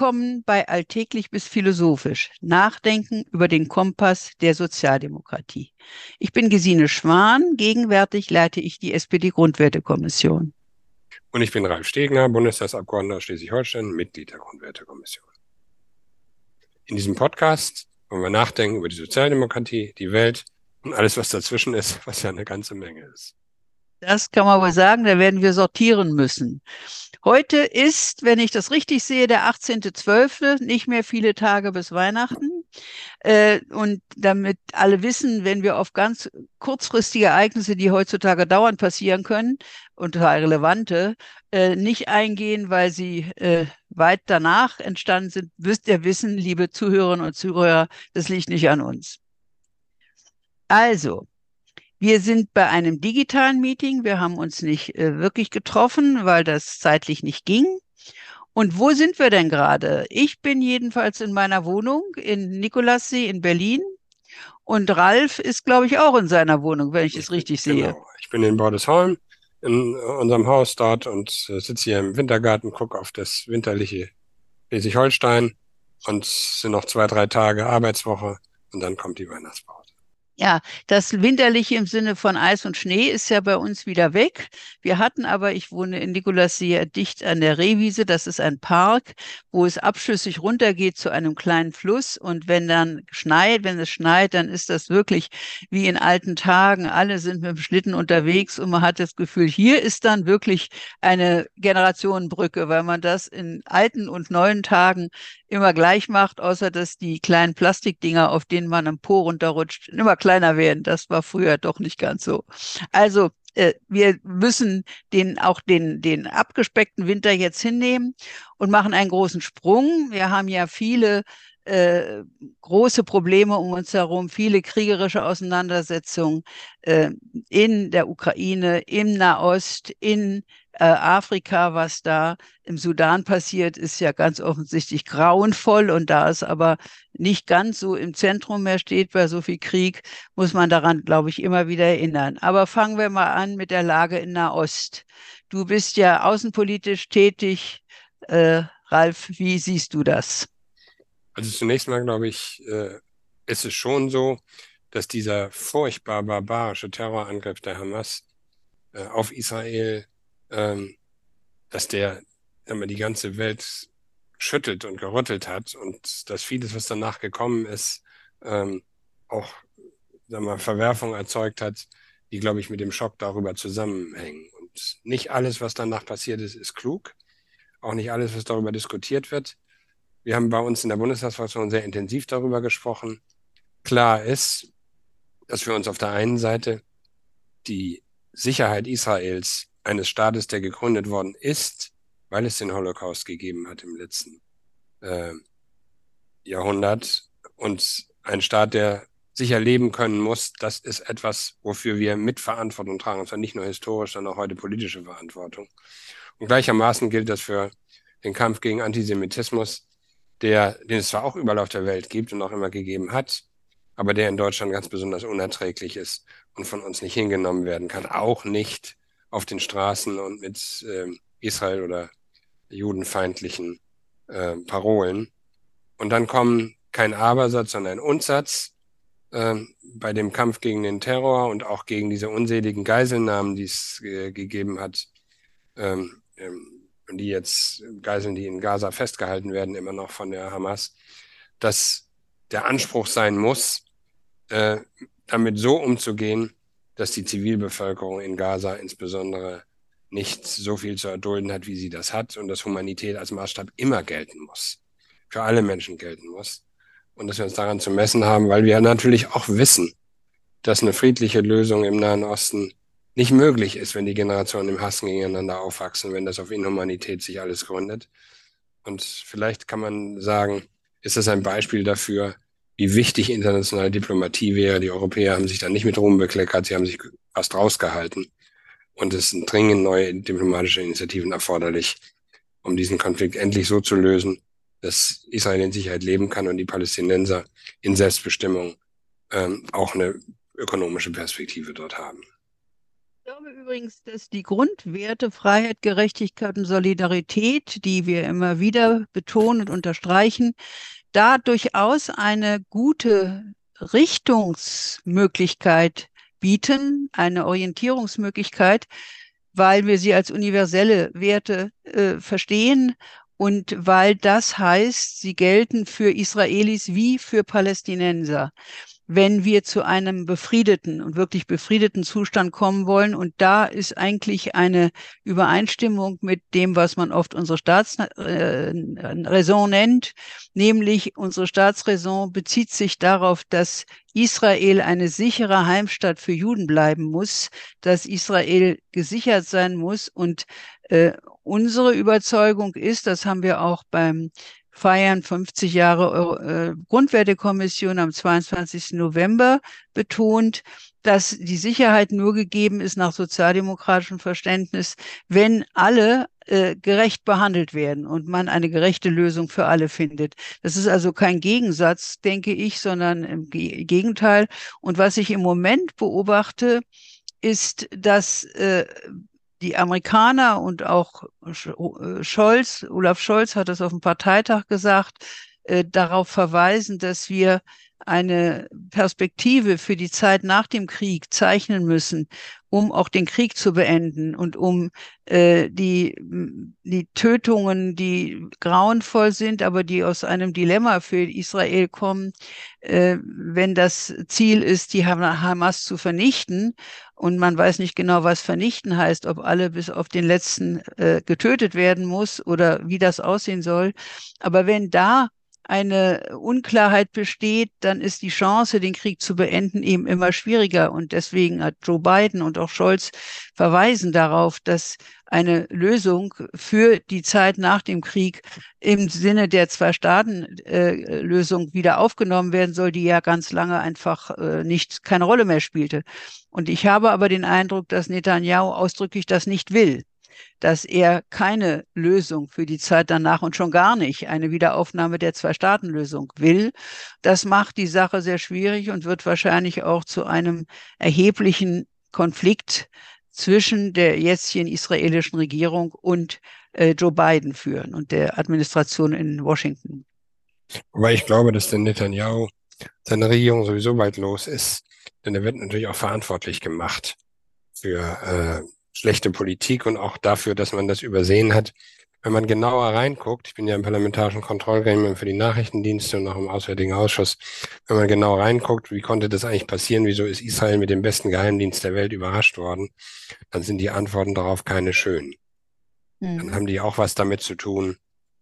Willkommen bei Alltäglich bis Philosophisch. Nachdenken über den Kompass der Sozialdemokratie. Ich bin Gesine Schwan. Gegenwärtig leite ich die SPD-Grundwertekommission. Und ich bin Ralf Stegner, Bundestagsabgeordneter Schleswig-Holstein, Mitglied der Grundwertekommission. In diesem Podcast wollen wir nachdenken über die Sozialdemokratie, die Welt und alles, was dazwischen ist, was ja eine ganze Menge ist. Das kann man wohl sagen, da werden wir sortieren müssen. Heute ist, wenn ich das richtig sehe, der 18.12., nicht mehr viele Tage bis Weihnachten. Äh, und damit alle wissen, wenn wir auf ganz kurzfristige Ereignisse, die heutzutage dauernd passieren können, und relevante, äh, nicht eingehen, weil sie äh, weit danach entstanden sind, müsst ihr wissen, liebe Zuhörerinnen und Zuhörer, das liegt nicht an uns. Also, wir sind bei einem digitalen Meeting. Wir haben uns nicht äh, wirklich getroffen, weil das zeitlich nicht ging. Und wo sind wir denn gerade? Ich bin jedenfalls in meiner Wohnung in Nikolassee in Berlin. Und Ralf ist, glaube ich, auch in seiner Wohnung, wenn ich es richtig sehe. Genau. Ich bin in Bordesholm in unserem Haus dort und äh, sitze hier im Wintergarten, gucke auf das winterliche Schleswig-Holstein und sind noch zwei, drei Tage Arbeitswoche und dann kommt die Weihnachtspause. Ja, das Winterliche im Sinne von Eis und Schnee ist ja bei uns wieder weg. Wir hatten aber, ich wohne in Nikolassee dicht an der Rehwiese, das ist ein Park, wo es abschüssig runtergeht zu einem kleinen Fluss. Und wenn dann schneit, wenn es schneit, dann ist das wirklich wie in alten Tagen. Alle sind mit dem Schlitten unterwegs und man hat das Gefühl, hier ist dann wirklich eine Generationenbrücke, weil man das in alten und neuen Tagen immer gleich macht, außer dass die kleinen Plastikdinger, auf denen man am Po runterrutscht, immer kleiner werden. Das war früher doch nicht ganz so. Also äh, wir müssen den auch den den abgespeckten Winter jetzt hinnehmen und machen einen großen Sprung. Wir haben ja viele äh, große Probleme um uns herum, viele kriegerische Auseinandersetzungen äh, in der Ukraine, im Nahost, in äh, Afrika, was da im Sudan passiert, ist ja ganz offensichtlich grauenvoll. Und da es aber nicht ganz so im Zentrum mehr steht bei so viel Krieg, muss man daran, glaube ich, immer wieder erinnern. Aber fangen wir mal an mit der Lage in Nahost. Du bist ja außenpolitisch tätig. Äh, Ralf, wie siehst du das? Also zunächst mal, glaube ich, äh, ist es schon so, dass dieser furchtbar barbarische Terrorangriff der Hamas äh, auf Israel ähm, dass der immer die ganze Welt schüttelt und gerüttelt hat und dass vieles, was danach gekommen ist, ähm, auch sagen wir, Verwerfung erzeugt hat, die, glaube ich, mit dem Schock darüber zusammenhängen. Und nicht alles, was danach passiert ist, ist klug. Auch nicht alles, was darüber diskutiert wird. Wir haben bei uns in der Bundestagsfraktion sehr intensiv darüber gesprochen. Klar ist, dass wir uns auf der einen Seite die Sicherheit Israels eines Staates, der gegründet worden ist, weil es den Holocaust gegeben hat im letzten äh, Jahrhundert. Und ein Staat, der sicher leben können muss, das ist etwas, wofür wir Mitverantwortung tragen, und zwar nicht nur historisch, sondern auch heute politische Verantwortung. Und gleichermaßen gilt das für den Kampf gegen Antisemitismus, der, den es zwar auch überall auf der Welt gibt und auch immer gegeben hat, aber der in Deutschland ganz besonders unerträglich ist und von uns nicht hingenommen werden kann, auch nicht auf den Straßen und mit äh, Israel oder judenfeindlichen äh, Parolen. Und dann kommen kein Abersatz, sondern ein Undsatz äh, bei dem Kampf gegen den Terror und auch gegen diese unseligen Geiselnahmen, die es äh, gegeben hat, ähm, ähm, die jetzt Geiseln, die in Gaza festgehalten werden, immer noch von der Hamas, dass der Anspruch sein muss, äh, damit so umzugehen, dass die Zivilbevölkerung in Gaza insbesondere nicht so viel zu erdulden hat, wie sie das hat und dass Humanität als Maßstab immer gelten muss, für alle Menschen gelten muss und dass wir uns daran zu messen haben, weil wir natürlich auch wissen, dass eine friedliche Lösung im Nahen Osten nicht möglich ist, wenn die Generationen im Hass gegeneinander aufwachsen, wenn das auf Inhumanität sich alles gründet. Und vielleicht kann man sagen, ist das ein Beispiel dafür, wie wichtig internationale Diplomatie wäre. Die Europäer haben sich da nicht mit Ruhm bekleckert, sie haben sich fast rausgehalten. Und es sind dringend neue diplomatische Initiativen erforderlich, um diesen Konflikt endlich so zu lösen, dass Israel in Sicherheit leben kann und die Palästinenser in Selbstbestimmung ähm, auch eine ökonomische Perspektive dort haben. glaube übrigens, dass die Grundwerte Freiheit, Gerechtigkeit und Solidarität, die wir immer wieder betonen und unterstreichen, da durchaus eine gute Richtungsmöglichkeit bieten, eine Orientierungsmöglichkeit, weil wir sie als universelle Werte äh, verstehen und weil das heißt, sie gelten für Israelis wie für Palästinenser wenn wir zu einem befriedeten und wirklich befriedeten Zustand kommen wollen. Und da ist eigentlich eine Übereinstimmung mit dem, was man oft unsere Staatsräson äh, nennt, nämlich unsere Staatsräson bezieht sich darauf, dass Israel eine sichere Heimstatt für Juden bleiben muss, dass Israel gesichert sein muss und äh, unsere Überzeugung ist, das haben wir auch beim feiern 50 Jahre äh, Grundwertekommission am 22. November betont, dass die Sicherheit nur gegeben ist nach sozialdemokratischem Verständnis, wenn alle äh, gerecht behandelt werden und man eine gerechte Lösung für alle findet. Das ist also kein Gegensatz, denke ich, sondern im Gegenteil. Und was ich im Moment beobachte, ist, dass äh, die Amerikaner und auch äh, Scholz, Olaf Scholz hat das auf dem Parteitag gesagt, äh, darauf verweisen, dass wir eine Perspektive für die Zeit nach dem Krieg zeichnen müssen, um auch den Krieg zu beenden und um äh, die, die Tötungen, die grauenvoll sind, aber die aus einem Dilemma für Israel kommen, äh, wenn das Ziel ist, die Hamas zu vernichten und man weiß nicht genau, was vernichten heißt, ob alle bis auf den letzten äh, getötet werden muss oder wie das aussehen soll. Aber wenn da eine Unklarheit besteht, dann ist die Chance, den Krieg zu beenden, eben immer schwieriger. Und deswegen hat Joe Biden und auch Scholz verweisen darauf, dass eine Lösung für die Zeit nach dem Krieg im Sinne der Zwei-Staaten-Lösung äh, wieder aufgenommen werden soll, die ja ganz lange einfach äh, nicht keine Rolle mehr spielte. Und ich habe aber den Eindruck, dass Netanyahu ausdrücklich das nicht will dass er keine Lösung für die Zeit danach und schon gar nicht eine Wiederaufnahme der Zwei-Staaten-Lösung will. Das macht die Sache sehr schwierig und wird wahrscheinlich auch zu einem erheblichen Konflikt zwischen der jetzigen israelischen Regierung und äh, Joe Biden führen und der Administration in Washington. Wobei ich glaube, dass der Netanyahu seine Regierung sowieso bald los ist, denn er wird natürlich auch verantwortlich gemacht für äh, schlechte Politik und auch dafür, dass man das übersehen hat. Wenn man genauer reinguckt, ich bin ja im parlamentarischen Kontrollgremium für die Nachrichtendienste und auch im Auswärtigen Ausschuss, wenn man genau reinguckt, wie konnte das eigentlich passieren, wieso ist Israel mit dem besten Geheimdienst der Welt überrascht worden, dann sind die Antworten darauf keine schönen. Mhm. Dann haben die auch was damit zu tun,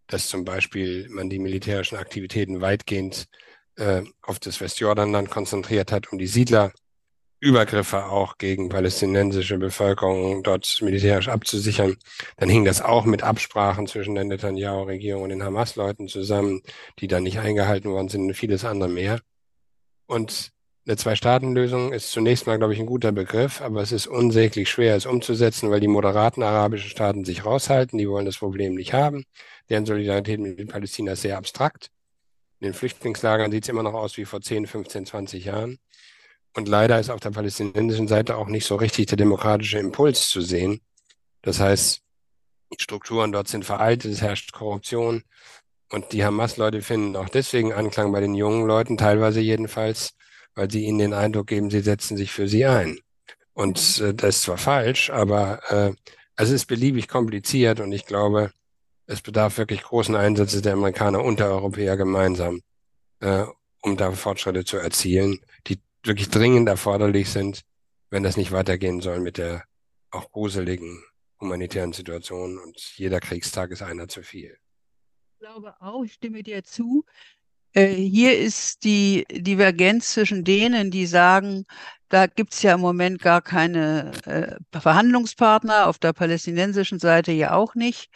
dass zum Beispiel man die militärischen Aktivitäten weitgehend äh, auf das Westjordanland konzentriert hat, um die Siedler Übergriffe auch gegen palästinensische Bevölkerung dort militärisch abzusichern. Dann hing das auch mit Absprachen zwischen der Netanyahu-Regierung und den Hamas-Leuten zusammen, die dann nicht eingehalten worden sind und vieles andere mehr. Und eine Zwei-Staaten-Lösung ist zunächst mal, glaube ich, ein guter Begriff, aber es ist unsäglich schwer, es umzusetzen, weil die moderaten arabischen Staaten sich raushalten, die wollen das Problem nicht haben. Deren Solidarität mit Palästina ist sehr abstrakt. In den Flüchtlingslagern sieht es immer noch aus wie vor 10, 15, 20 Jahren. Und leider ist auf der palästinensischen Seite auch nicht so richtig der demokratische Impuls zu sehen. Das heißt, die Strukturen dort sind veraltet, es herrscht Korruption. Und die Hamas-Leute finden auch deswegen Anklang bei den jungen Leuten, teilweise jedenfalls, weil sie ihnen den Eindruck geben, sie setzen sich für sie ein. Und äh, das ist zwar falsch, aber äh, es ist beliebig kompliziert und ich glaube, es bedarf wirklich großen Einsatzes der Amerikaner und der Europäer gemeinsam, äh, um da Fortschritte zu erzielen, die wirklich dringend erforderlich sind, wenn das nicht weitergehen soll mit der auch gruseligen humanitären Situation. Und jeder Kriegstag ist einer zu viel. Ich glaube auch, ich stimme dir zu. Äh, hier ist die Divergenz zwischen denen, die sagen, da gibt es ja im Moment gar keine äh, Verhandlungspartner, auf der palästinensischen Seite ja auch nicht.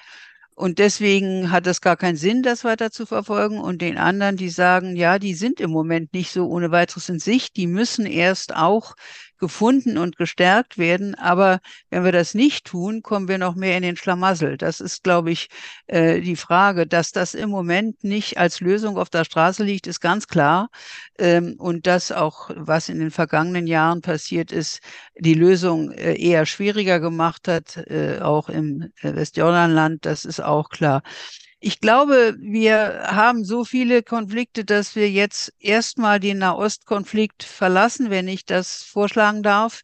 Und deswegen hat es gar keinen Sinn, das weiter zu verfolgen. Und den anderen, die sagen, ja, die sind im Moment nicht so ohne weiteres in Sicht, die müssen erst auch gefunden und gestärkt werden. Aber wenn wir das nicht tun, kommen wir noch mehr in den Schlamassel. Das ist, glaube ich, äh, die Frage. Dass das im Moment nicht als Lösung auf der Straße liegt, ist ganz klar. Ähm, und das auch, was in den vergangenen Jahren passiert ist, die Lösung äh, eher schwieriger gemacht hat, äh, auch im Westjordanland, das ist auch klar. Ich glaube, wir haben so viele Konflikte, dass wir jetzt erstmal den Nahostkonflikt verlassen, wenn ich das vorschlagen darf,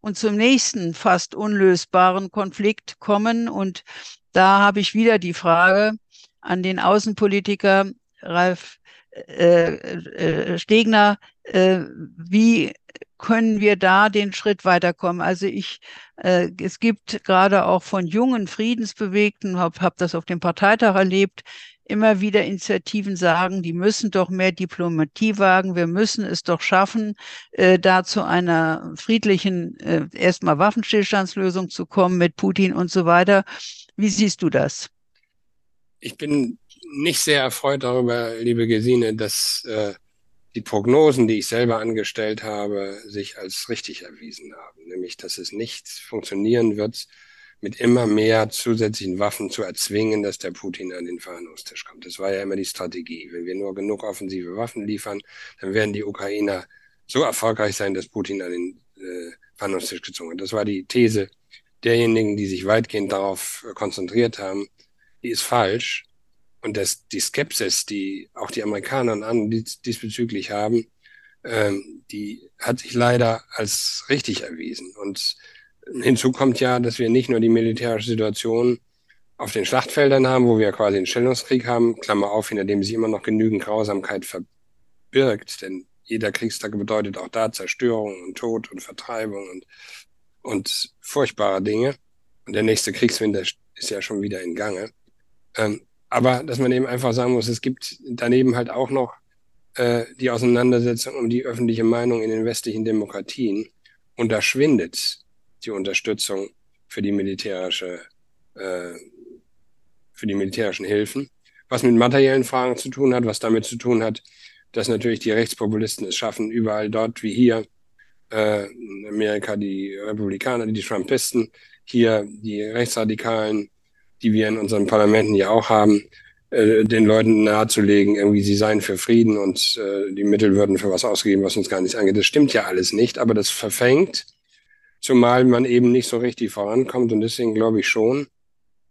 und zum nächsten fast unlösbaren Konflikt kommen. Und da habe ich wieder die Frage an den Außenpolitiker Ralf äh, äh, Stegner, äh, wie können wir da den Schritt weiterkommen? Also ich, äh, es gibt gerade auch von jungen Friedensbewegten, habe hab das auf dem Parteitag erlebt, immer wieder Initiativen sagen, die müssen doch mehr Diplomatie wagen, wir müssen es doch schaffen, äh, da zu einer friedlichen, äh, erstmal Waffenstillstandslösung zu kommen mit Putin und so weiter. Wie siehst du das? Ich bin nicht sehr erfreut darüber, liebe Gesine, dass äh, die Prognosen, die ich selber angestellt habe, sich als richtig erwiesen haben. Nämlich, dass es nicht funktionieren wird, mit immer mehr zusätzlichen Waffen zu erzwingen, dass der Putin an den Verhandlungstisch kommt. Das war ja immer die Strategie. Wenn wir nur genug offensive Waffen liefern, dann werden die Ukrainer so erfolgreich sein, dass Putin an den äh, Verhandlungstisch gezogen wird. Das war die These derjenigen, die sich weitgehend darauf konzentriert haben. Die ist falsch und das, die Skepsis, die auch die Amerikaner und andere diesbezüglich haben, ähm, die hat sich leider als richtig erwiesen. Und hinzu kommt ja, dass wir nicht nur die militärische Situation auf den Schlachtfeldern haben, wo wir quasi einen Stellungskrieg haben, Klammer auf, hinter dem sich immer noch genügend Grausamkeit verbirgt, denn jeder Kriegstag bedeutet auch da Zerstörung und Tod und Vertreibung und, und furchtbare Dinge. Und der nächste Kriegswinter ist ja schon wieder in Gange. Ähm, aber dass man eben einfach sagen muss, es gibt daneben halt auch noch äh, die Auseinandersetzung um die öffentliche Meinung in den westlichen Demokratien. Und da schwindet die Unterstützung für die militärische, äh, für die militärischen Hilfen. Was mit materiellen Fragen zu tun hat, was damit zu tun hat, dass natürlich die Rechtspopulisten es schaffen, überall dort wie hier, äh, in Amerika die Republikaner, die Trumpisten, hier die Rechtsradikalen, die wir in unseren Parlamenten ja auch haben, äh, den Leuten nahezulegen, irgendwie sie seien für Frieden und äh, die Mittel würden für was ausgegeben, was uns gar nicht angeht. Das stimmt ja alles nicht, aber das verfängt, zumal man eben nicht so richtig vorankommt. Und deswegen glaube ich schon,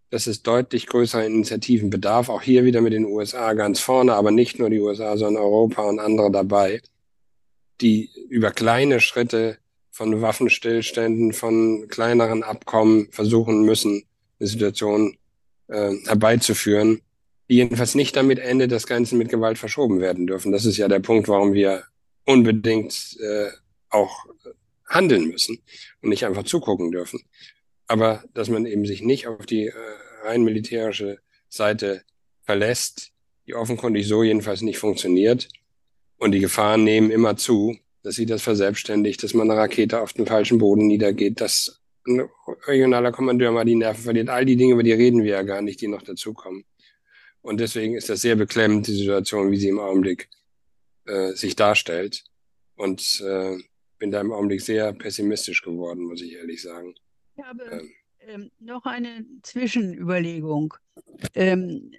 dass es deutlich größere Initiativen bedarf. Auch hier wieder mit den USA ganz vorne, aber nicht nur die USA, sondern Europa und andere dabei, die über kleine Schritte von Waffenstillständen, von kleineren Abkommen versuchen müssen, eine Situation äh, herbeizuführen, die jedenfalls nicht damit endet, dass Grenzen mit Gewalt verschoben werden dürfen. Das ist ja der Punkt, warum wir unbedingt äh, auch handeln müssen und nicht einfach zugucken dürfen. Aber dass man eben sich nicht auf die äh, rein militärische Seite verlässt, die offenkundig so jedenfalls nicht funktioniert. Und die Gefahren nehmen immer zu, dass sie das verselbstständigt, dass man eine Rakete auf den falschen Boden niedergeht, dass ein regionaler Kommandeur mal die Nerven verliert. All die Dinge, über die reden wir ja gar nicht, die noch dazukommen. Und deswegen ist das sehr beklemmend, die Situation, wie sie im Augenblick äh, sich darstellt. Und äh, bin da im Augenblick sehr pessimistisch geworden, muss ich ehrlich sagen. Ich habe ähm, ähm, noch eine Zwischenüberlegung. Ähm,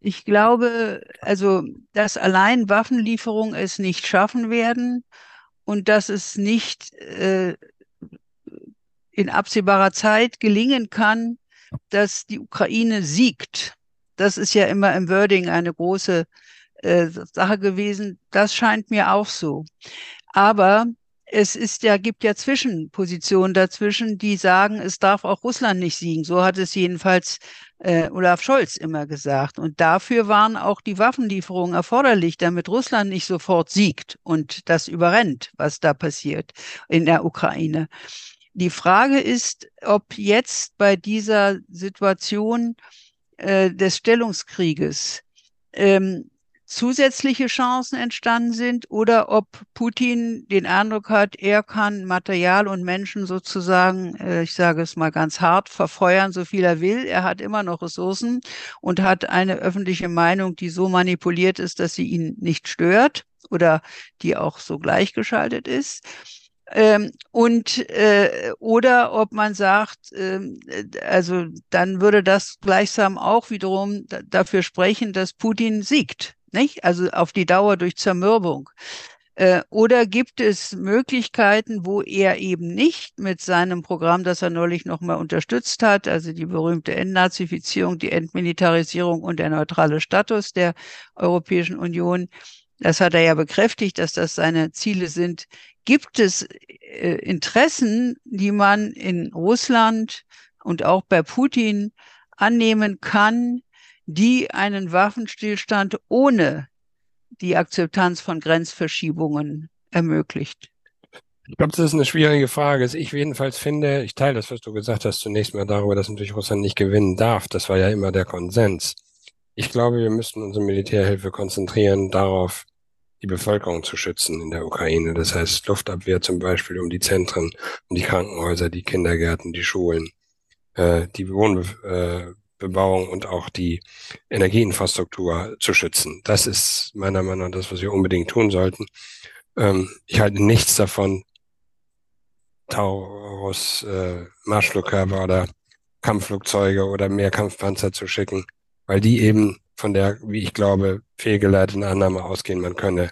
ich glaube, also, dass allein Waffenlieferungen es nicht schaffen werden und dass es nicht äh, in absehbarer Zeit gelingen kann, dass die Ukraine siegt. Das ist ja immer im Wording eine große äh, Sache gewesen. Das scheint mir auch so. Aber es ist ja, gibt ja Zwischenpositionen dazwischen, die sagen, es darf auch Russland nicht siegen. So hat es jedenfalls äh, Olaf Scholz immer gesagt. Und dafür waren auch die Waffenlieferungen erforderlich, damit Russland nicht sofort siegt und das überrennt, was da passiert in der Ukraine. Die Frage ist, ob jetzt bei dieser Situation äh, des Stellungskrieges ähm, zusätzliche Chancen entstanden sind oder ob Putin den Eindruck hat, er kann Material und Menschen sozusagen, äh, ich sage es mal ganz hart, verfeuern, so viel er will. Er hat immer noch Ressourcen und hat eine öffentliche Meinung, die so manipuliert ist, dass sie ihn nicht stört oder die auch so gleichgeschaltet ist. Ähm, und äh, oder ob man sagt, äh, also dann würde das gleichsam auch wiederum dafür sprechen, dass Putin siegt, nicht? Also auf die Dauer durch Zermürbung. Äh, oder gibt es Möglichkeiten, wo er eben nicht mit seinem Programm, das er neulich nochmal unterstützt hat, also die berühmte Entnazifizierung, die Entmilitarisierung und der neutrale Status der Europäischen Union, das hat er ja bekräftigt, dass das seine Ziele sind. Gibt es äh, Interessen, die man in Russland und auch bei Putin annehmen kann, die einen Waffenstillstand ohne die Akzeptanz von Grenzverschiebungen ermöglicht? Ich glaube, das ist eine schwierige Frage. Also ich jedenfalls finde, ich teile das, was du gesagt hast, zunächst mal darüber, dass natürlich Russland nicht gewinnen darf. Das war ja immer der Konsens. Ich glaube, wir müssten unsere Militärhilfe konzentrieren darauf, die Bevölkerung zu schützen in der Ukraine. Das heißt Luftabwehr zum Beispiel um die Zentren, um die Krankenhäuser, die Kindergärten, die Schulen, äh, die Wohnbebauung und auch die Energieinfrastruktur zu schützen. Das ist meiner Meinung nach das, was wir unbedingt tun sollten. Ähm, ich halte nichts davon, Taurus, äh, Marschflugkörper oder Kampfflugzeuge oder mehr Kampfpanzer zu schicken, weil die eben von der, wie ich glaube, fehlgeleiteten Annahme ausgehen, man könne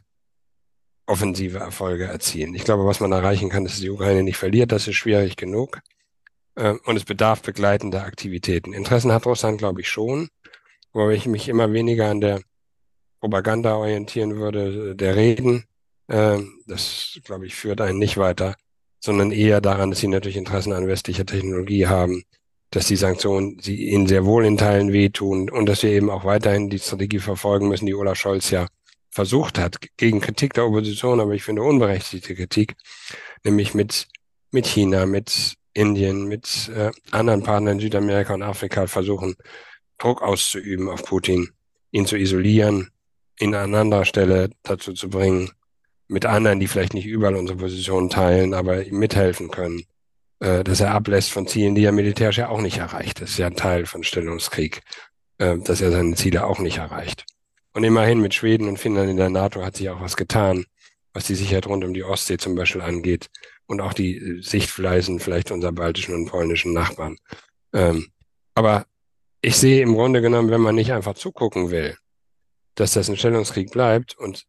offensive Erfolge erzielen. Ich glaube, was man erreichen kann, ist, dass die Ukraine nicht verliert. Das ist schwierig genug. Ähm, und es bedarf begleitender Aktivitäten. Interessen hat Russland, glaube ich, schon. Wobei ich mich immer weniger an der Propaganda orientieren würde, der Reden. Ähm, das, glaube ich, führt einen nicht weiter, sondern eher daran, dass sie natürlich Interessen an westlicher Technologie haben, dass die Sanktionen sie ihnen sehr wohl in Teilen wehtun und dass wir eben auch weiterhin die Strategie verfolgen müssen, die Olaf Scholz ja versucht hat, gegen Kritik der Opposition, aber ich finde unberechtigte Kritik, nämlich mit, mit China, mit Indien, mit äh, anderen Partnern in Südamerika und Afrika versuchen, Druck auszuüben auf Putin, ihn zu isolieren, ihn an anderer Stelle dazu zu bringen, mit anderen, die vielleicht nicht überall unsere Position teilen, aber ihm mithelfen können, äh, dass er ablässt von Zielen, die er militärisch ja auch nicht erreicht. Das ist ja ein Teil von Stellungskrieg, äh, dass er seine Ziele auch nicht erreicht. Und immerhin mit Schweden und Finnland in der NATO hat sich auch was getan, was die Sicherheit rund um die Ostsee zum Beispiel angeht und auch die äh, Sichtfleisen vielleicht unserer baltischen und polnischen Nachbarn. Ähm, aber ich sehe im Grunde genommen, wenn man nicht einfach zugucken will, dass das ein Stellungskrieg bleibt und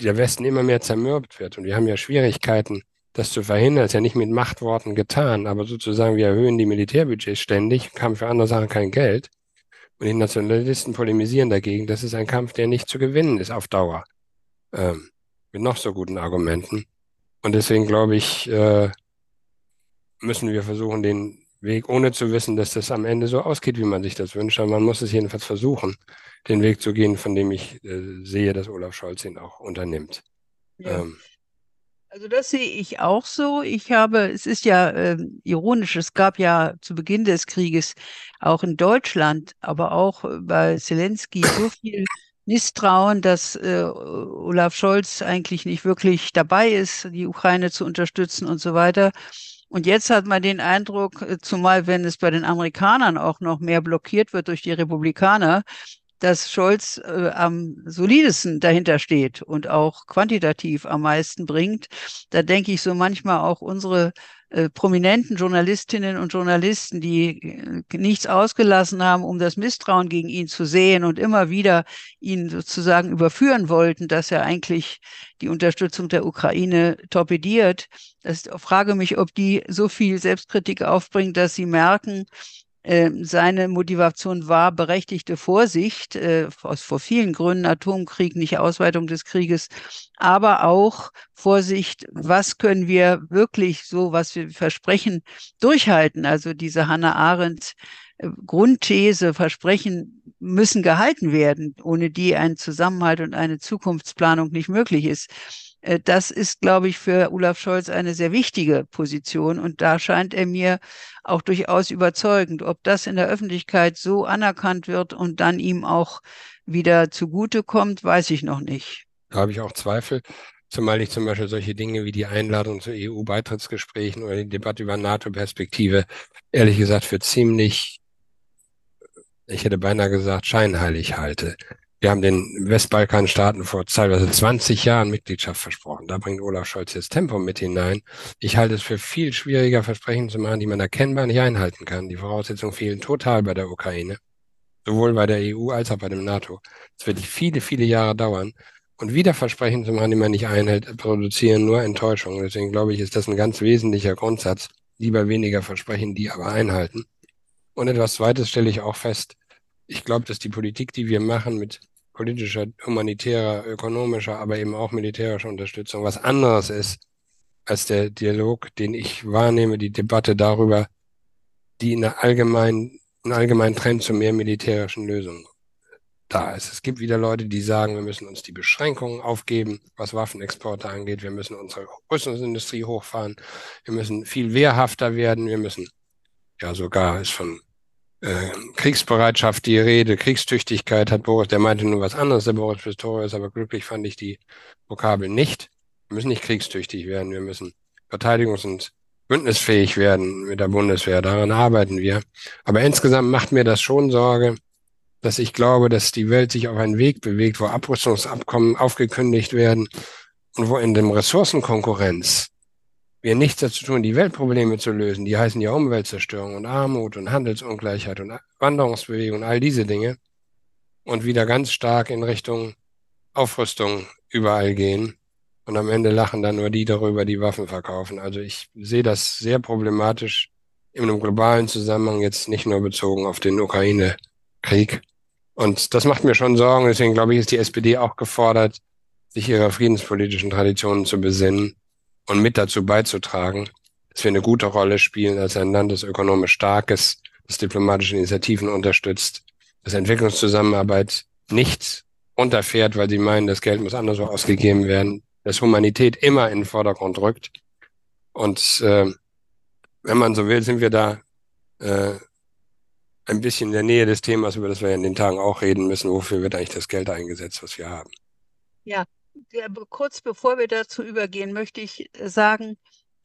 der Westen immer mehr zermürbt wird. Und wir haben ja Schwierigkeiten, das zu verhindern, ist ja nicht mit Machtworten getan, aber sozusagen wir erhöhen die Militärbudgets ständig, haben für andere Sachen kein Geld. Und die Nationalisten polemisieren dagegen. Das ist ein Kampf, der nicht zu gewinnen ist auf Dauer. Ähm, mit noch so guten Argumenten. Und deswegen glaube ich, äh, müssen wir versuchen, den Weg, ohne zu wissen, dass das am Ende so ausgeht, wie man sich das wünscht, aber man muss es jedenfalls versuchen, den Weg zu gehen, von dem ich äh, sehe, dass Olaf Scholz ihn auch unternimmt. Ja. Ähm, also das sehe ich auch so. Ich habe, es ist ja äh, ironisch, es gab ja zu Beginn des Krieges auch in Deutschland, aber auch bei Zelensky so viel Misstrauen, dass äh, Olaf Scholz eigentlich nicht wirklich dabei ist, die Ukraine zu unterstützen und so weiter. Und jetzt hat man den Eindruck, äh, zumal wenn es bei den Amerikanern auch noch mehr blockiert wird durch die Republikaner, dass Scholz äh, am solidesten dahinter steht und auch quantitativ am meisten bringt. Da denke ich so manchmal auch unsere äh, prominenten Journalistinnen und Journalisten, die äh, nichts ausgelassen haben, um das Misstrauen gegen ihn zu sehen und immer wieder ihn sozusagen überführen wollten, dass er eigentlich die Unterstützung der Ukraine torpediert. Das frage mich, ob die so viel Selbstkritik aufbringen, dass sie merken, seine Motivation war berechtigte Vorsicht, äh, aus vor vielen Gründen, Atomkrieg, nicht Ausweitung des Krieges, aber auch Vorsicht, was können wir wirklich so, was wir versprechen, durchhalten. Also diese Hannah Arendt äh, Grundthese, Versprechen müssen gehalten werden, ohne die ein Zusammenhalt und eine Zukunftsplanung nicht möglich ist. Äh, das ist, glaube ich, für Olaf Scholz eine sehr wichtige Position. Und da scheint er mir auch durchaus überzeugend. Ob das in der Öffentlichkeit so anerkannt wird und dann ihm auch wieder zugutekommt, weiß ich noch nicht. Da habe ich auch Zweifel. Zumal ich zum Beispiel solche Dinge wie die Einladung zu EU-Beitrittsgesprächen oder die Debatte über NATO-Perspektive ehrlich gesagt für ziemlich, ich hätte beinahe gesagt, scheinheilig halte. Wir haben den Westbalkanstaaten vor teilweise 20 Jahren Mitgliedschaft versprochen. Da bringt Olaf Scholz jetzt Tempo mit hinein. Ich halte es für viel schwieriger, Versprechen zu machen, die man erkennbar nicht einhalten kann. Die Voraussetzungen fehlen total bei der Ukraine, sowohl bei der EU als auch bei dem NATO. Es wird viele, viele Jahre dauern. Und wieder Versprechen zu machen, die man nicht einhält, produzieren nur Enttäuschung. Deswegen glaube ich, ist das ein ganz wesentlicher Grundsatz. Lieber weniger versprechen, die aber einhalten. Und etwas Zweites stelle ich auch fest. Ich glaube, dass die Politik, die wir machen mit politischer, humanitärer, ökonomischer, aber eben auch militärischer Unterstützung was anderes ist als der Dialog, den ich wahrnehme, die Debatte darüber, die in der allgemeinen, einen allgemeinen Trend zu mehr militärischen Lösungen da ist. Es gibt wieder Leute, die sagen, wir müssen uns die Beschränkungen aufgeben, was Waffenexporte angeht. Wir müssen unsere Rüstungsindustrie hochfahren. Wir müssen viel wehrhafter werden. Wir müssen, ja, sogar ist von äh, Kriegsbereitschaft die Rede, Kriegstüchtigkeit hat Boris, der meinte nur was anderes, der Boris Pistorius, aber glücklich fand ich die Vokabel nicht. Wir müssen nicht kriegstüchtig werden, wir müssen verteidigungs- und bündnisfähig werden mit der Bundeswehr, daran arbeiten wir. Aber insgesamt macht mir das schon Sorge, dass ich glaube, dass die Welt sich auf einen Weg bewegt, wo Abrüstungsabkommen aufgekündigt werden und wo in dem Ressourcenkonkurrenz wir nichts dazu tun, die Weltprobleme zu lösen, die heißen ja Umweltzerstörung und Armut und Handelsungleichheit und Wanderungsbewegung und all diese Dinge und wieder ganz stark in Richtung Aufrüstung überall gehen. Und am Ende lachen dann nur die darüber, die Waffen verkaufen. Also ich sehe das sehr problematisch in einem globalen Zusammenhang, jetzt nicht nur bezogen auf den Ukraine-Krieg. Und das macht mir schon Sorgen. Deswegen glaube ich, ist die SPD auch gefordert, sich ihrer friedenspolitischen Traditionen zu besinnen und mit dazu beizutragen, dass wir eine gute Rolle spielen als ein Land, das ökonomisch stark ist, das diplomatische Initiativen unterstützt, das Entwicklungszusammenarbeit nicht runterfährt, weil sie meinen, das Geld muss anderswo ausgegeben werden, dass Humanität immer in den Vordergrund rückt. Und äh, wenn man so will, sind wir da äh, ein bisschen in der Nähe des Themas, über das wir in den Tagen auch reden müssen. Wofür wird eigentlich das Geld eingesetzt, was wir haben? Ja, kurz bevor wir dazu übergehen, möchte ich sagen,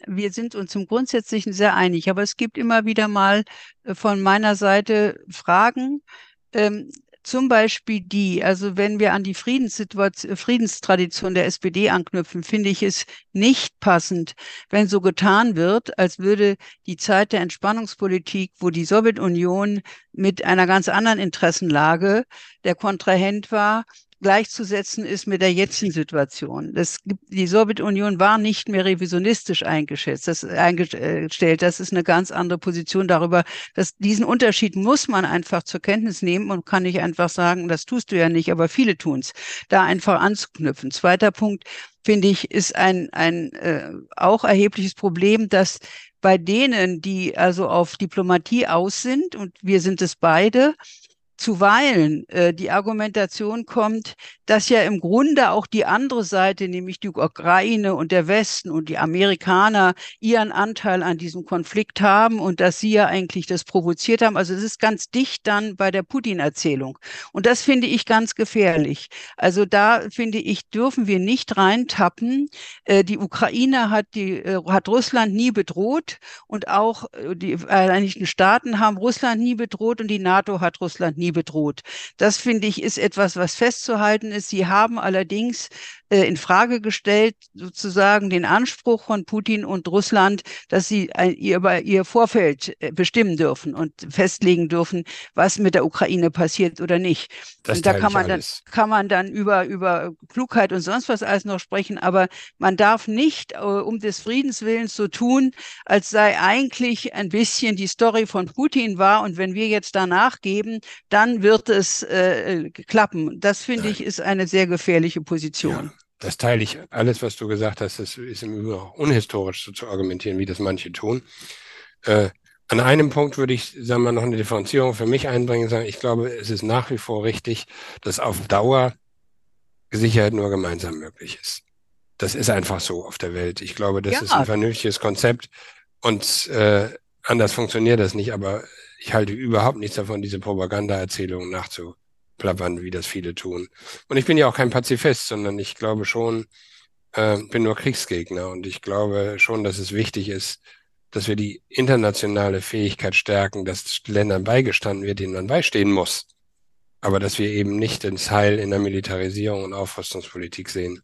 wir sind uns im Grundsätzlichen sehr einig, aber es gibt immer wieder mal äh, von meiner Seite Fragen, ähm, zum Beispiel die, also wenn wir an die Friedenstradition der SPD anknüpfen, finde ich es nicht passend, wenn so getan wird, als würde die Zeit der Entspannungspolitik, wo die Sowjetunion mit einer ganz anderen Interessenlage der Kontrahent war, gleichzusetzen ist mit der jetzigen Situation. Das gibt, die Sowjetunion war nicht mehr revisionistisch eingeschätzt, das, eingestellt. Das ist eine ganz andere Position darüber. Dass diesen Unterschied muss man einfach zur Kenntnis nehmen und kann nicht einfach sagen, das tust du ja nicht, aber viele tun's. Da einfach anzuknüpfen. Zweiter Punkt, finde ich, ist ein, ein äh, auch erhebliches Problem, dass bei denen, die also auf Diplomatie aus sind, und wir sind es beide, zuweilen äh, die Argumentation kommt, dass ja im Grunde auch die andere Seite, nämlich die Ukraine und der Westen und die Amerikaner ihren Anteil an diesem Konflikt haben und dass sie ja eigentlich das provoziert haben. Also es ist ganz dicht dann bei der Putin-Erzählung. Und das finde ich ganz gefährlich. Also da finde ich, dürfen wir nicht reintappen. Äh, die Ukraine hat die, äh, hat Russland nie bedroht und auch äh, die Vereinigten Staaten haben Russland nie bedroht und die NATO hat Russland nie nie bedroht. Das finde ich ist etwas, was festzuhalten ist. Sie haben allerdings äh, in Frage gestellt, sozusagen den Anspruch von Putin und Russland, dass sie ein, ihr, ihr Vorfeld äh, bestimmen dürfen und festlegen dürfen, was mit der Ukraine passiert oder nicht. Das und da kann man dann, kann man dann über, über Klugheit und sonst was alles noch sprechen, aber man darf nicht äh, um des Friedens willens so tun, als sei eigentlich ein bisschen die Story von Putin war und wenn wir jetzt danach geben, dann wird es äh, klappen. Das finde ich ist eine sehr gefährliche Position. Ja. Das teile ich. Alles, was du gesagt hast, das ist im Übrigen auch unhistorisch so zu argumentieren, wie das manche tun. Äh, an einem Punkt würde ich, sagen wir, noch eine Differenzierung für mich einbringen. Sagen, ich glaube, es ist nach wie vor richtig, dass auf Dauer Sicherheit nur gemeinsam möglich ist. Das ist einfach so auf der Welt. Ich glaube, das ja. ist ein vernünftiges Konzept und äh, anders funktioniert das nicht. Aber ich halte überhaupt nichts davon, diese Propaganda-Erzählungen nachzu, plappern, wie das viele tun. Und ich bin ja auch kein Pazifist, sondern ich glaube schon, äh, bin nur Kriegsgegner und ich glaube schon, dass es wichtig ist, dass wir die internationale Fähigkeit stärken, dass Ländern beigestanden wird, denen man beistehen muss. aber dass wir eben nicht ins Heil in der Militarisierung und Aufrüstungspolitik sehen,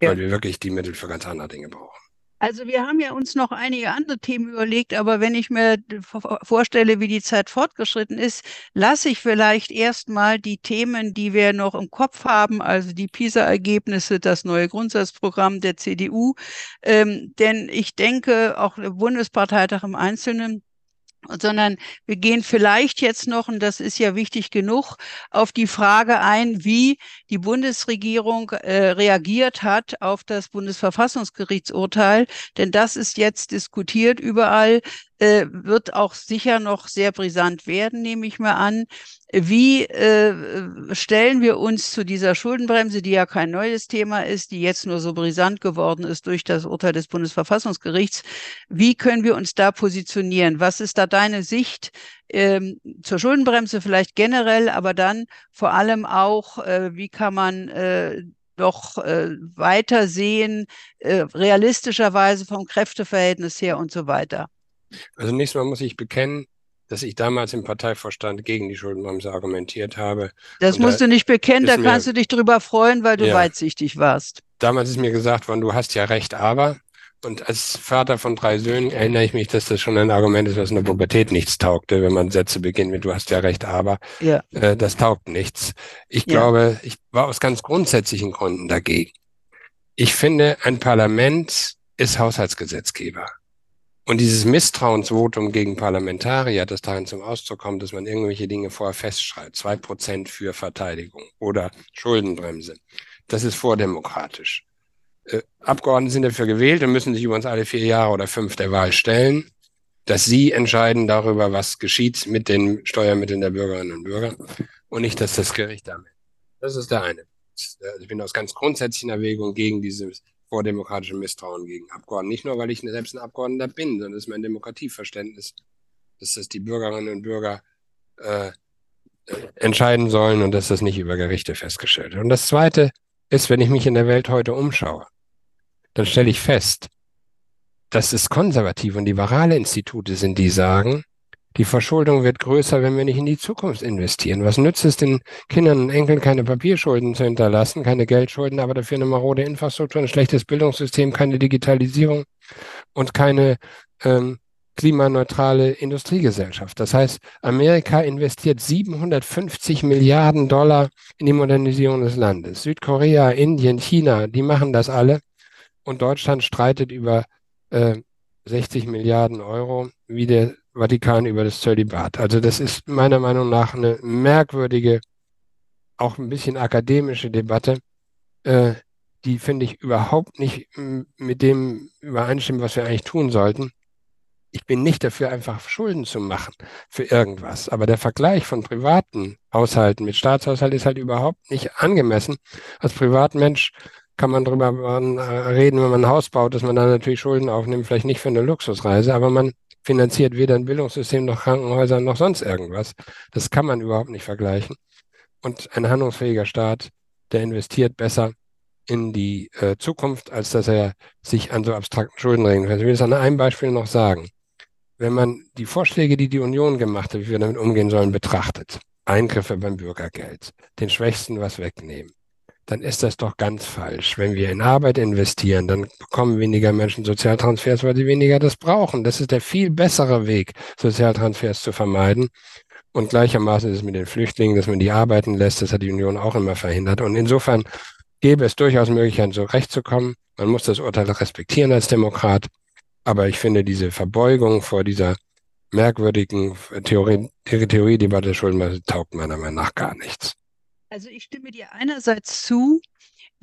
ja. weil wir wirklich die Mittel für ganz andere Dinge brauchen. Also wir haben ja uns noch einige andere Themen überlegt, aber wenn ich mir vorstelle, wie die Zeit fortgeschritten ist, lasse ich vielleicht erstmal die Themen, die wir noch im Kopf haben, also die PISA-Ergebnisse, das neue Grundsatzprogramm der CDU. Ähm, denn ich denke, auch der Bundesparteitag im Einzelnen sondern wir gehen vielleicht jetzt noch, und das ist ja wichtig genug, auf die Frage ein, wie die Bundesregierung äh, reagiert hat auf das Bundesverfassungsgerichtsurteil. Denn das ist jetzt diskutiert überall äh, wird auch sicher noch sehr brisant werden, nehme ich mal an. Wie äh, stellen wir uns zu dieser Schuldenbremse, die ja kein neues Thema ist, die jetzt nur so brisant geworden ist durch das Urteil des Bundesverfassungsgerichts? Wie können wir uns da positionieren? Was ist da deine Sicht ähm, zur Schuldenbremse vielleicht generell, aber dann vor allem auch, äh, wie kann man äh, doch äh, weiter sehen, äh, realistischerweise vom Kräfteverhältnis her und so weiter? Also nächstes Mal muss ich bekennen, dass ich damals im Parteivorstand gegen die Schuldenbremse argumentiert habe. Das musst da du nicht bekennen, da kannst mir, du dich drüber freuen, weil du ja, weitsichtig warst. Damals ist mir gesagt worden, du hast ja recht, aber. Und als Vater von drei Söhnen erinnere ich mich, dass das schon ein Argument ist, was in der Pubertät nichts taugte, wenn man Sätze beginnt mit, du hast ja recht, aber ja. Äh, das taugt nichts. Ich ja. glaube, ich war aus ganz grundsätzlichen Gründen dagegen. Ich finde, ein Parlament ist Haushaltsgesetzgeber. Und dieses Misstrauensvotum gegen Parlamentarier, das darin zum Ausdruck kommt, dass man irgendwelche Dinge vorher festschreibt, zwei Prozent für Verteidigung oder Schuldenbremse, das ist vordemokratisch. Äh, Abgeordnete sind dafür gewählt und müssen sich über uns alle vier Jahre oder fünf der Wahl stellen, dass sie entscheiden darüber, was geschieht mit den Steuermitteln der Bürgerinnen und Bürger und nicht, dass das Gericht damit. Das ist der eine. Ich bin aus ganz grundsätzlichen Erwägungen gegen dieses vordemokratischem Misstrauen gegen Abgeordnete. Nicht nur, weil ich selbst ein Abgeordneter bin, sondern das ist mein Demokratieverständnis, dass das die Bürgerinnen und Bürger äh, entscheiden sollen und dass das nicht über Gerichte festgestellt wird. Und das Zweite ist, wenn ich mich in der Welt heute umschaue, dann stelle ich fest, dass es konservative und liberale Institute sind, die sagen, die Verschuldung wird größer, wenn wir nicht in die Zukunft investieren. Was nützt es den Kindern und Enkeln, keine Papierschulden zu hinterlassen, keine Geldschulden, aber dafür eine marode Infrastruktur, ein schlechtes Bildungssystem, keine Digitalisierung und keine ähm, klimaneutrale Industriegesellschaft. Das heißt, Amerika investiert 750 Milliarden Dollar in die Modernisierung des Landes. Südkorea, Indien, China, die machen das alle. Und Deutschland streitet über äh, 60 Milliarden Euro, wie der Vatikan über das Zölibat. Also das ist meiner Meinung nach eine merkwürdige, auch ein bisschen akademische Debatte, äh, die finde ich überhaupt nicht mit dem übereinstimmt, was wir eigentlich tun sollten. Ich bin nicht dafür, einfach Schulden zu machen für irgendwas. Aber der Vergleich von privaten Haushalten mit Staatshaushalten ist halt überhaupt nicht angemessen. Als Privatmensch kann man darüber äh, reden, wenn man ein Haus baut, dass man da natürlich Schulden aufnimmt, vielleicht nicht für eine Luxusreise, aber man finanziert weder ein Bildungssystem noch Krankenhäuser noch sonst irgendwas. Das kann man überhaupt nicht vergleichen. Und ein handlungsfähiger Staat, der investiert besser in die äh, Zukunft, als dass er sich an so abstrakten Schuldenregeln fährt. Ich will es an einem Beispiel noch sagen. Wenn man die Vorschläge, die die Union gemacht hat, wie wir damit umgehen sollen, betrachtet, Eingriffe beim Bürgergeld, den Schwächsten was wegnehmen, dann ist das doch ganz falsch. Wenn wir in Arbeit investieren, dann bekommen weniger Menschen Sozialtransfers, weil sie weniger das brauchen. Das ist der viel bessere Weg, Sozialtransfers zu vermeiden. Und gleichermaßen ist es mit den Flüchtlingen, dass man die arbeiten lässt. Das hat die Union auch immer verhindert. Und insofern gäbe es durchaus Möglichkeiten, so recht zu kommen. Man muss das Urteil respektieren als Demokrat. Aber ich finde diese Verbeugung vor dieser merkwürdigen Theorie, Theoriedebatte Schuldenmasse taugt meiner Meinung nach gar nichts. Also ich stimme dir einerseits zu,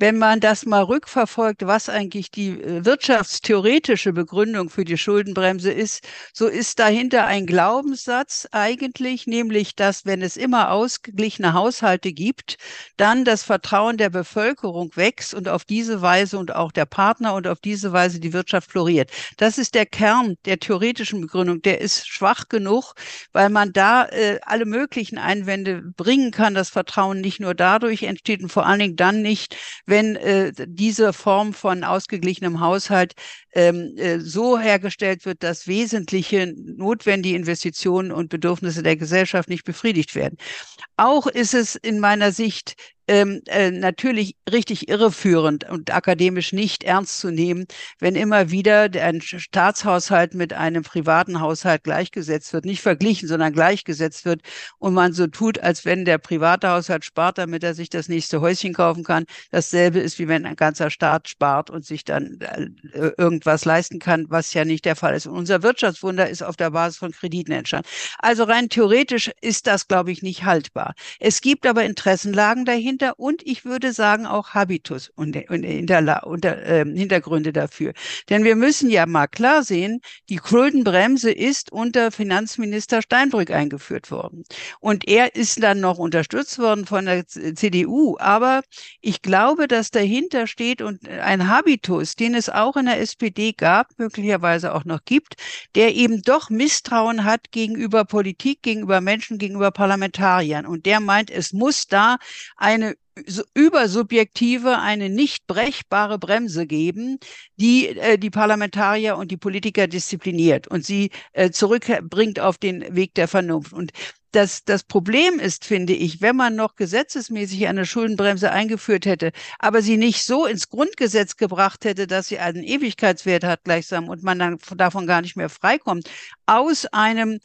wenn man das mal rückverfolgt, was eigentlich die äh, wirtschaftstheoretische Begründung für die Schuldenbremse ist, so ist dahinter ein Glaubenssatz eigentlich, nämlich, dass wenn es immer ausgeglichene Haushalte gibt, dann das Vertrauen der Bevölkerung wächst und auf diese Weise und auch der Partner und auf diese Weise die Wirtschaft floriert. Das ist der Kern der theoretischen Begründung. Der ist schwach genug, weil man da äh, alle möglichen Einwände bringen kann. Das Vertrauen nicht nur dadurch entsteht und vor allen Dingen dann nicht, wenn äh, diese Form von ausgeglichenem Haushalt ähm, äh, so hergestellt wird, dass wesentliche notwendige Investitionen und Bedürfnisse der Gesellschaft nicht befriedigt werden. Auch ist es in meiner Sicht ähm, äh, natürlich richtig irreführend und akademisch nicht ernst zu nehmen, wenn immer wieder ein Staatshaushalt mit einem privaten Haushalt gleichgesetzt wird, nicht verglichen, sondern gleichgesetzt wird und man so tut, als wenn der private Haushalt spart, damit er sich das nächste Häuschen kaufen kann. Dasselbe ist, wie wenn ein ganzer Staat spart und sich dann äh, irgendwas leisten kann, was ja nicht der Fall ist. Und unser Wirtschaftswunder ist auf der Basis von Krediten entstanden. Also rein theoretisch ist das, glaube ich, nicht haltbar. Es gibt aber Interessenlagen dahinter und ich würde sagen auch Habitus und, und Hinterla unter, äh, Hintergründe dafür. Denn wir müssen ja mal klar sehen, die Schuldenbremse ist unter Finanzminister Steinbrück eingeführt worden. Und er ist dann noch unterstützt worden von der CDU. Aber ich glaube, dass dahinter steht und ein Habitus, den es auch in der SPD gab, möglicherweise auch noch gibt, der eben doch Misstrauen hat gegenüber Politik, gegenüber Menschen, gegenüber Parlamentariern. Und der meint, es muss da eine übersubjektive, eine nicht brechbare Bremse geben, die äh, die Parlamentarier und die Politiker diszipliniert und sie äh, zurückbringt auf den Weg der Vernunft. Und das, das Problem ist, finde ich, wenn man noch gesetzesmäßig eine Schuldenbremse eingeführt hätte, aber sie nicht so ins Grundgesetz gebracht hätte, dass sie einen Ewigkeitswert hat gleichsam und man dann davon gar nicht mehr freikommt, aus einem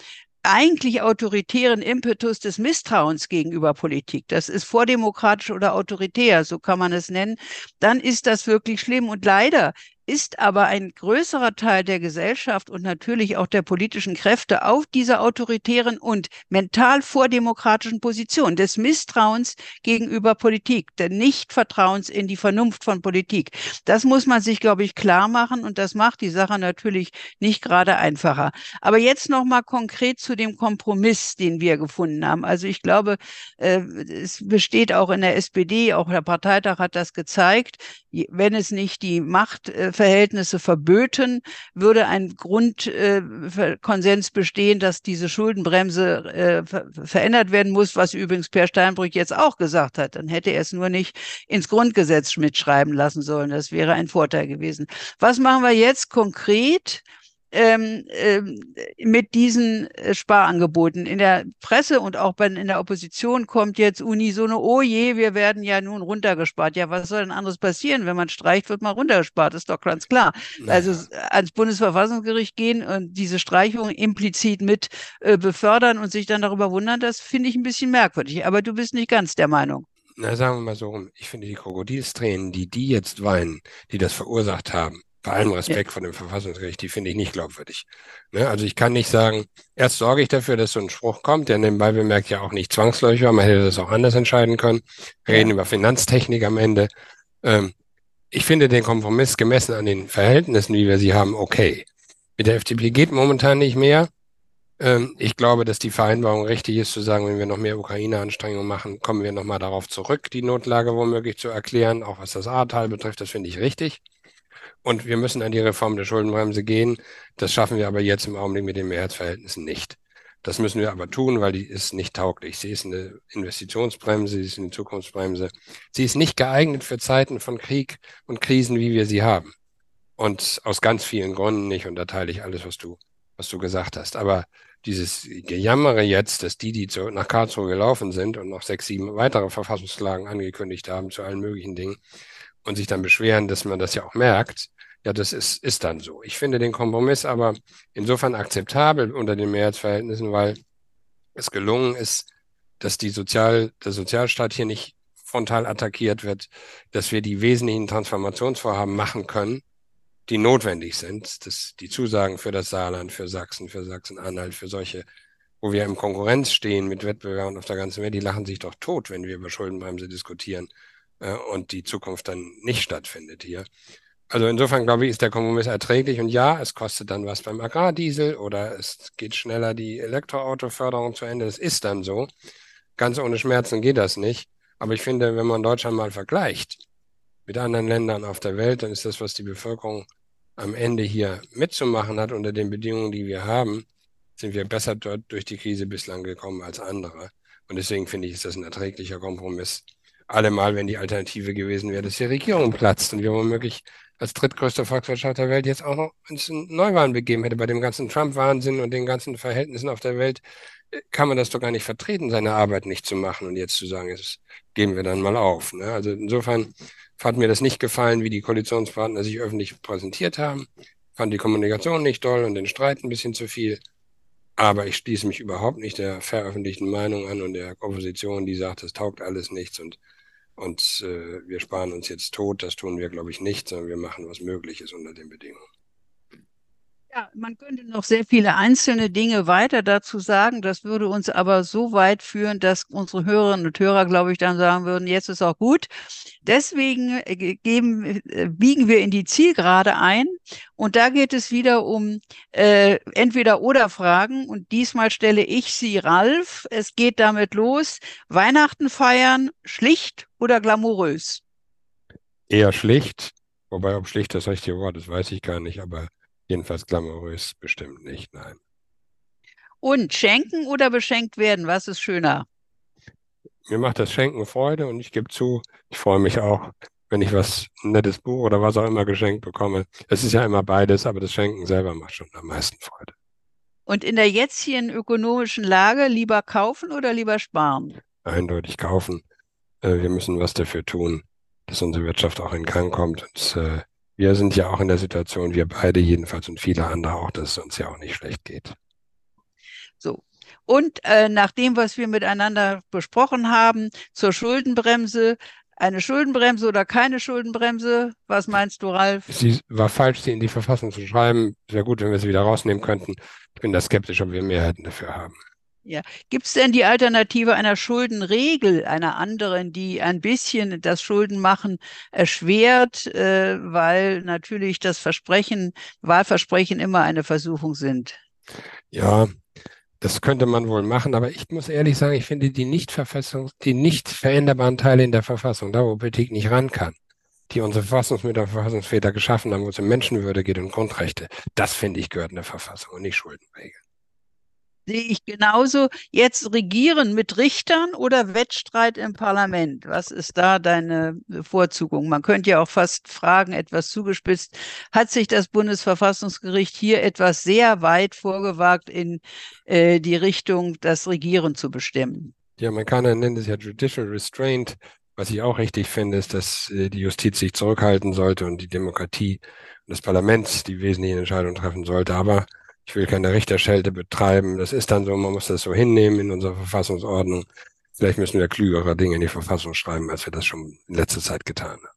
eigentlich autoritären Impetus des Misstrauens gegenüber Politik, das ist vordemokratisch oder autoritär, so kann man es nennen, dann ist das wirklich schlimm. Und leider ist aber ein größerer Teil der Gesellschaft und natürlich auch der politischen Kräfte auf dieser autoritären und mental vordemokratischen Position des Misstrauens gegenüber Politik, der Nichtvertrauens in die Vernunft von Politik. Das muss man sich, glaube ich, klar machen und das macht die Sache natürlich nicht gerade einfacher. Aber jetzt noch mal konkret zu dem Kompromiss, den wir gefunden haben. Also ich glaube, äh, es besteht auch in der SPD, auch der Parteitag hat das gezeigt, wenn es nicht die Macht äh, Verhältnisse verböten, würde ein Grundkonsens äh, bestehen, dass diese Schuldenbremse äh, ver verändert werden muss, was übrigens Per Steinbrück jetzt auch gesagt hat. Dann hätte er es nur nicht ins Grundgesetz mitschreiben lassen sollen. Das wäre ein Vorteil gewesen. Was machen wir jetzt konkret? Ähm, ähm, mit diesen äh, Sparangeboten. In der Presse und auch bei, in der Opposition kommt jetzt unisono, oh je, wir werden ja nun runtergespart. Ja, was soll denn anderes passieren? Wenn man streicht, wird man runtergespart, ist doch ganz klar. Naja. Also ans Bundesverfassungsgericht gehen und diese Streichung implizit mit äh, befördern und sich dann darüber wundern, das finde ich ein bisschen merkwürdig. Aber du bist nicht ganz der Meinung. Na, sagen wir mal so rum. Ich finde die Krokodilstränen, die die jetzt weinen, die das verursacht haben, bei allem Respekt ja. vor dem Verfassungsgericht, die finde ich nicht glaubwürdig. Ne? Also ich kann nicht sagen, erst sorge ich dafür, dass so ein Spruch kommt, der nebenbei bemerkt ja auch nicht zwangsläufig war, man hätte das auch anders entscheiden können. Wir reden ja. über Finanztechnik am Ende. Ähm, ich finde den Kompromiss gemessen an den Verhältnissen, wie wir sie haben, okay. Mit der FDP geht momentan nicht mehr. Ähm, ich glaube, dass die Vereinbarung richtig ist, zu sagen, wenn wir noch mehr Ukraine-Anstrengungen machen, kommen wir nochmal darauf zurück, die Notlage womöglich zu erklären, auch was das Ahrtal betrifft, das finde ich richtig. Und wir müssen an die Reform der Schuldenbremse gehen. Das schaffen wir aber jetzt im Augenblick mit den Mehrheitsverhältnissen nicht. Das müssen wir aber tun, weil die ist nicht tauglich. Sie ist eine Investitionsbremse, sie ist eine Zukunftsbremse. Sie ist nicht geeignet für Zeiten von Krieg und Krisen, wie wir sie haben. Und aus ganz vielen Gründen nicht. Und da teile ich alles, was du, was du gesagt hast. Aber dieses Gejammere jetzt, dass die, die zu, nach Karlsruhe gelaufen sind und noch sechs, sieben weitere Verfassungslagen angekündigt haben zu allen möglichen Dingen und sich dann beschweren, dass man das ja auch merkt, ja, das ist, ist dann so. Ich finde den Kompromiss aber insofern akzeptabel unter den Mehrheitsverhältnissen, weil es gelungen ist, dass die Sozial, der Sozialstaat hier nicht frontal attackiert wird, dass wir die wesentlichen Transformationsvorhaben machen können, die notwendig sind, dass die Zusagen für das Saarland, für Sachsen, für Sachsen-Anhalt, für solche, wo wir im Konkurrenz stehen mit Wettbewerbern auf der ganzen Welt, die lachen sich doch tot, wenn wir über Schuldenbremse diskutieren äh, und die Zukunft dann nicht stattfindet hier. Also insofern glaube ich, ist der Kompromiss erträglich und ja, es kostet dann was beim Agrardiesel oder es geht schneller die Elektroautoförderung zu Ende. Das ist dann so. Ganz ohne Schmerzen geht das nicht. Aber ich finde, wenn man Deutschland mal vergleicht mit anderen Ländern auf der Welt, dann ist das, was die Bevölkerung am Ende hier mitzumachen hat unter den Bedingungen, die wir haben, sind wir besser dort durch die Krise bislang gekommen als andere. Und deswegen finde ich, ist das ein erträglicher Kompromiss. allemal, wenn die Alternative gewesen wäre, dass die Regierung platzt und wir womöglich als drittgrößte Volkswirtschaft der Welt jetzt auch noch uns in Neuwahlen begeben hätte. Bei dem ganzen Trump-Wahnsinn und den ganzen Verhältnissen auf der Welt äh, kann man das doch gar nicht vertreten, seine Arbeit nicht zu machen und jetzt zu sagen, jetzt geben wir dann mal auf. Ne? Also insofern hat mir das nicht gefallen, wie die Koalitionspartner sich öffentlich präsentiert haben. Fand die Kommunikation nicht toll und den Streit ein bisschen zu viel. Aber ich schließe mich überhaupt nicht der veröffentlichten Meinung an und der Opposition, die sagt, es taugt alles nichts und und äh, wir sparen uns jetzt tot. Das tun wir, glaube ich, nicht, sondern wir machen was Mögliches unter den Bedingungen. Ja, man könnte noch sehr viele einzelne Dinge weiter dazu sagen. Das würde uns aber so weit führen, dass unsere Hörerinnen und Hörer, glaube ich, dann sagen würden, jetzt ist auch gut. Deswegen äh, geben, äh, biegen wir in die Zielgerade ein. Und da geht es wieder um äh, entweder oder Fragen. Und diesmal stelle ich sie Ralf. Es geht damit los. Weihnachten feiern, schlicht oder glamourös? Eher schlicht. Wobei, ob schlicht das richtige Wort ist, weiß ich gar nicht. Aber Jedenfalls glamourös bestimmt nicht, nein. Und schenken oder beschenkt werden, was ist schöner? Mir macht das Schenken Freude und ich gebe zu, ich freue mich auch, wenn ich was, ein nettes Buch oder was auch immer geschenkt bekomme. Es ist ja immer beides, aber das Schenken selber macht schon am meisten Freude. Und in der jetzigen ökonomischen Lage lieber kaufen oder lieber sparen? Eindeutig kaufen. Äh, wir müssen was dafür tun, dass unsere Wirtschaft auch in Gang kommt. Und äh, wir sind ja auch in der Situation, wir beide jedenfalls und viele andere auch, dass es uns ja auch nicht schlecht geht. So. Und äh, nach dem, was wir miteinander besprochen haben, zur Schuldenbremse, eine Schuldenbremse oder keine Schuldenbremse? Was meinst du, Ralf? Sie war falsch, sie in die Verfassung zu schreiben. Wäre gut, wenn wir sie wieder rausnehmen könnten. Ich bin da skeptisch, ob wir Mehrheiten dafür haben. Ja. Gibt es denn die Alternative einer Schuldenregel, einer anderen, die ein bisschen das Schuldenmachen erschwert, äh, weil natürlich das Versprechen, Wahlversprechen immer eine Versuchung sind? Ja, das könnte man wohl machen, aber ich muss ehrlich sagen, ich finde die nicht Verfassung, die nicht veränderbaren Teile in der Verfassung, da wo Politik nicht ran kann, die unsere Verfassungsmütter und Verfassungsväter geschaffen haben, wo es um Menschenwürde geht und Grundrechte, das finde ich gehört in der Verfassung und nicht Schuldenregeln sehe ich genauso. Jetzt regieren mit Richtern oder Wettstreit im Parlament? Was ist da deine Bevorzugung? Man könnte ja auch fast fragen, etwas zugespitzt, hat sich das Bundesverfassungsgericht hier etwas sehr weit vorgewagt in äh, die Richtung, das Regieren zu bestimmen? Die Amerikaner nennen es ja Judicial Restraint. Was ich auch richtig finde, ist, dass äh, die Justiz sich zurückhalten sollte und die Demokratie und das Parlament die wesentlichen Entscheidungen treffen sollte. Aber ich will keine Richterschelte betreiben. Das ist dann so, man muss das so hinnehmen in unserer Verfassungsordnung. Vielleicht müssen wir klügere Dinge in die Verfassung schreiben, als wir das schon in letzter Zeit getan haben.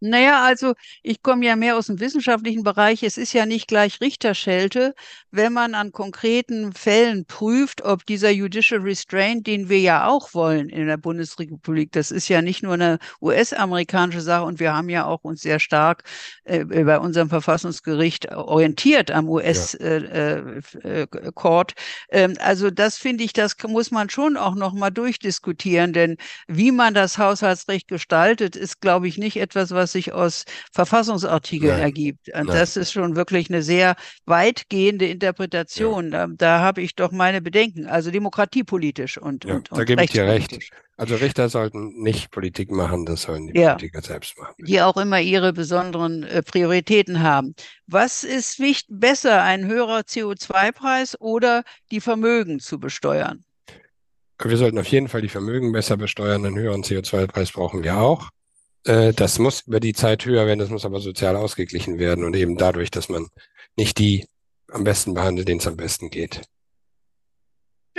Naja, also ich komme ja mehr aus dem wissenschaftlichen Bereich. Es ist ja nicht gleich Richterschelte, wenn man an konkreten Fällen prüft, ob dieser Judicial Restraint, den wir ja auch wollen in der Bundesrepublik, das ist ja nicht nur eine US-amerikanische Sache und wir haben ja auch uns sehr stark äh, bei unserem Verfassungsgericht orientiert am US-Court. Ja. Äh, äh, ähm, also das finde ich, das muss man schon auch noch mal durchdiskutieren, denn wie man das Haushaltsrecht gestaltet, ist, glaube ich, nicht etwas, was sich aus Verfassungsartikeln Nein. ergibt. Und Nein. das ist schon wirklich eine sehr weitgehende Interpretation. Ja. Da, da habe ich doch meine Bedenken, also demokratiepolitisch und, ja, und, und Da gebe ich dir recht. Also Richter sollten nicht Politik machen, das sollen die ja. Politiker selbst machen. Die auch immer ihre besonderen äh, Prioritäten haben. Was ist wichtig, besser, ein höherer CO2-Preis oder die Vermögen zu besteuern? Wir sollten auf jeden Fall die Vermögen besser besteuern. Einen höheren CO2-Preis brauchen wir auch. Äh, das muss über die Zeit höher werden, das muss aber sozial ausgeglichen werden und eben dadurch, dass man nicht die am besten behandelt, denen es am besten geht.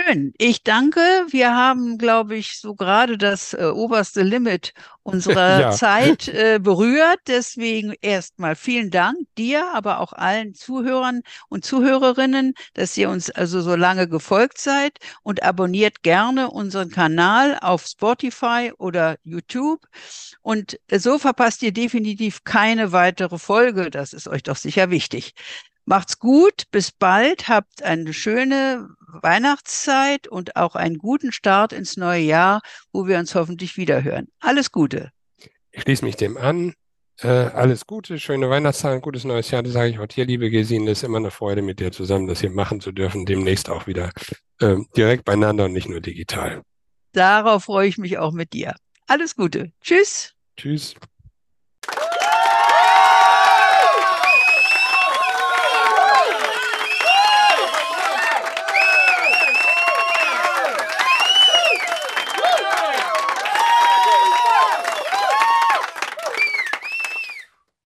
Schön. Ich danke. Wir haben, glaube ich, so gerade das äh, oberste Limit unserer ja. Zeit äh, berührt. Deswegen erstmal vielen Dank dir, aber auch allen Zuhörern und Zuhörerinnen, dass ihr uns also so lange gefolgt seid und abonniert gerne unseren Kanal auf Spotify oder YouTube. Und so verpasst ihr definitiv keine weitere Folge. Das ist euch doch sicher wichtig. Macht's gut, bis bald, habt eine schöne Weihnachtszeit und auch einen guten Start ins neue Jahr, wo wir uns hoffentlich wiederhören. Alles Gute. Ich schließe mich dem an. Äh, alles Gute, schöne Weihnachtszeit, gutes neues Jahr. Das sage ich auch dir, liebe Gesine. Es ist immer eine Freude, mit dir zusammen das hier machen zu dürfen. Demnächst auch wieder äh, direkt beieinander und nicht nur digital. Darauf freue ich mich auch mit dir. Alles Gute. Tschüss. Tschüss.